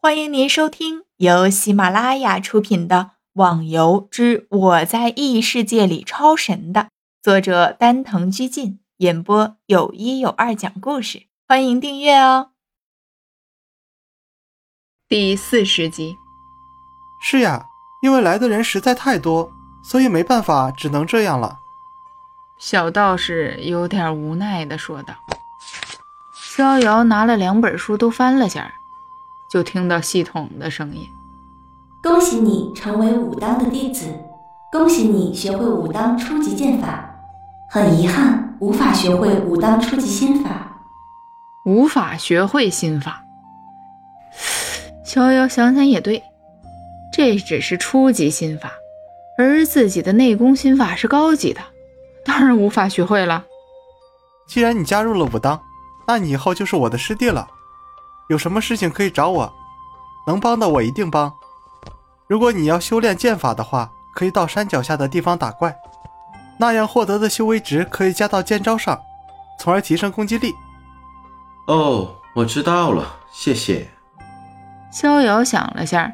欢迎您收听由喜马拉雅出品的《网游之我在异世界里超神》的作者丹藤居进演播，有一有二讲故事。欢迎订阅哦。第四十集。是呀，因为来的人实在太多，所以没办法，只能这样了。小道士有点无奈的说道。逍遥拿了两本书都翻了下。就听到系统的声音：“恭喜你成为武当的弟子，恭喜你学会武当初级剑法。很遗憾，无法学会武当初级心法。无法学会心法。”逍遥想想也对，这只是初级心法，而自己的内功心法是高级的，当然无法学会了。既然你加入了武当，那你以后就是我的师弟了。有什么事情可以找我，能帮的我一定帮。如果你要修炼剑法的话，可以到山脚下的地方打怪，那样获得的修为值可以加到剑招上，从而提升攻击力。哦，我知道了，谢谢。逍遥想了下，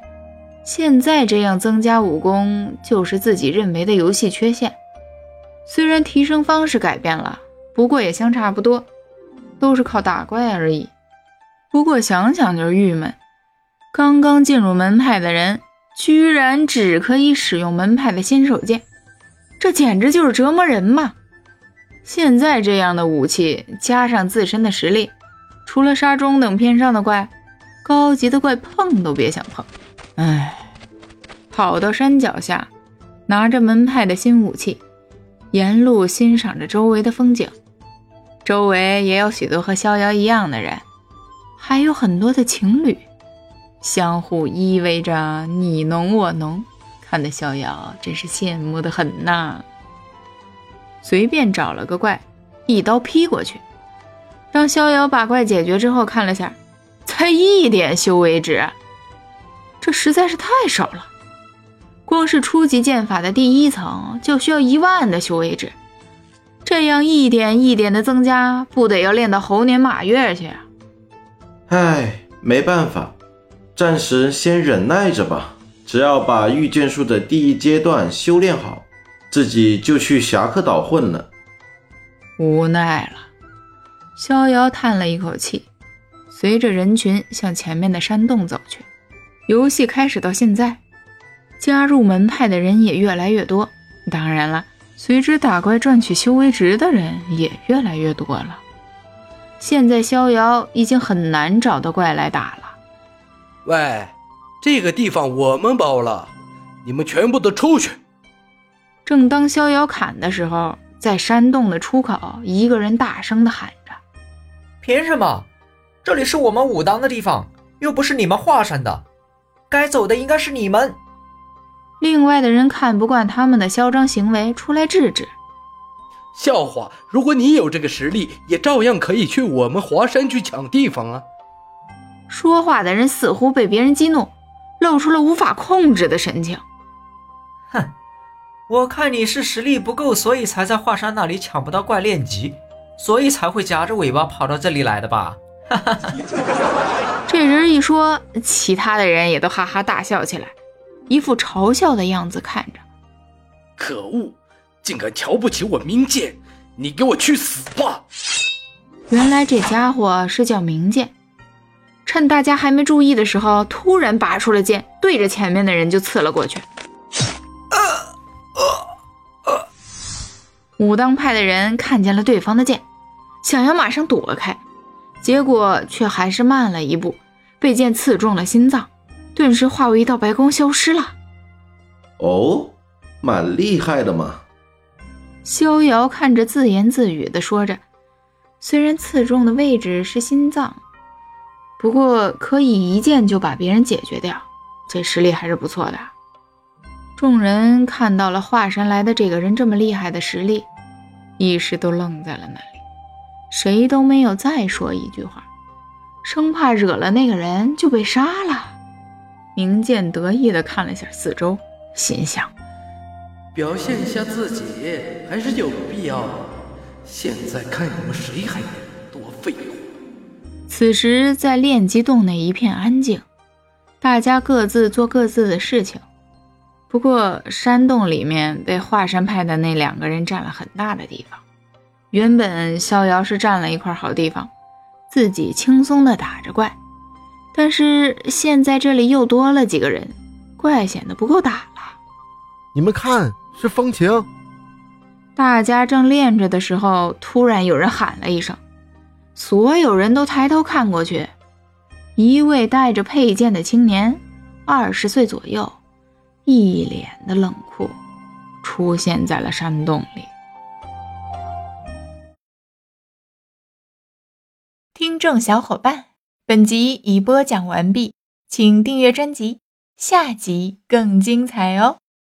现在这样增加武功就是自己认为的游戏缺陷。虽然提升方式改变了，不过也相差不多，都是靠打怪而已。不过想想就郁闷，刚刚进入门派的人居然只可以使用门派的新手剑，这简直就是折磨人嘛！现在这样的武器加上自身的实力，除了杀中等偏上的怪，高级的怪碰都别想碰。唉，跑到山脚下，拿着门派的新武器，沿路欣赏着周围的风景，周围也有许多和逍遥一样的人。还有很多的情侣，相互依偎着你侬我侬，看得逍遥真是羡慕的很呐。随便找了个怪，一刀劈过去，让逍遥把怪解决之后看了下，才一点修为值，这实在是太少了。光是初级剑法的第一层就需要一万的修为值，这样一点一点的增加，不得要练到猴年马月去！唉，没办法，暂时先忍耐着吧。只要把御剑术的第一阶段修炼好，自己就去侠客岛混了。无奈了，逍遥叹了一口气，随着人群向前面的山洞走去。游戏开始到现在，加入门派的人也越来越多，当然了，随之打怪赚取修为值的人也越来越多了。现在逍遥已经很难找到怪来打了。喂，这个地方我们包了，你们全部都出去！正当逍遥砍的时候，在山洞的出口，一个人大声的喊着：“凭什么？这里是我们武当的地方，又不是你们华山的，该走的应该是你们。”另外的人看不惯他们的嚣张行为，出来制止。笑话！如果你有这个实力，也照样可以去我们华山去抢地方啊！说话的人似乎被别人激怒，露出了无法控制的神情。哼，我看你是实力不够，所以才在华山那里抢不到怪练级，所以才会夹着尾巴跑到这里来的吧？哈哈哈！这人一说，其他的人也都哈哈大笑起来，一副嘲笑的样子看着。可恶！竟敢瞧不起我明剑！你给我去死吧！原来这家伙是叫明剑，趁大家还没注意的时候，突然拔出了剑，对着前面的人就刺了过去。武当派的人看见了对方的剑，想要马上躲开，结果却还是慢了一步，被剑刺中了心脏，顿时化为一道白光消失了。哦，蛮厉害的嘛！逍遥看着，自言自语的说着：“虽然刺中的位置是心脏，不过可以一剑就把别人解决掉，这实力还是不错的。”众人看到了华山来的这个人这么厉害的实力，一时都愣在了那里，谁都没有再说一句话，生怕惹了那个人就被杀了。明剑得意的看了下四周，心想。表现一下自己还是有必要的。现在看你们谁还敢多废话。此时，在炼级洞内一片安静，大家各自做各自的事情。不过山洞里面被华山派的那两个人占了很大的地方。原本逍遥是占了一块好地方，自己轻松的打着怪。但是现在这里又多了几个人，怪显得不够打了。你们看，是风情。大家正练着的时候，突然有人喊了一声，所有人都抬头看过去，一位带着佩剑的青年，二十岁左右，一脸的冷酷，出现在了山洞里。听众小伙伴，本集已播讲完毕，请订阅专辑，下集更精彩哦。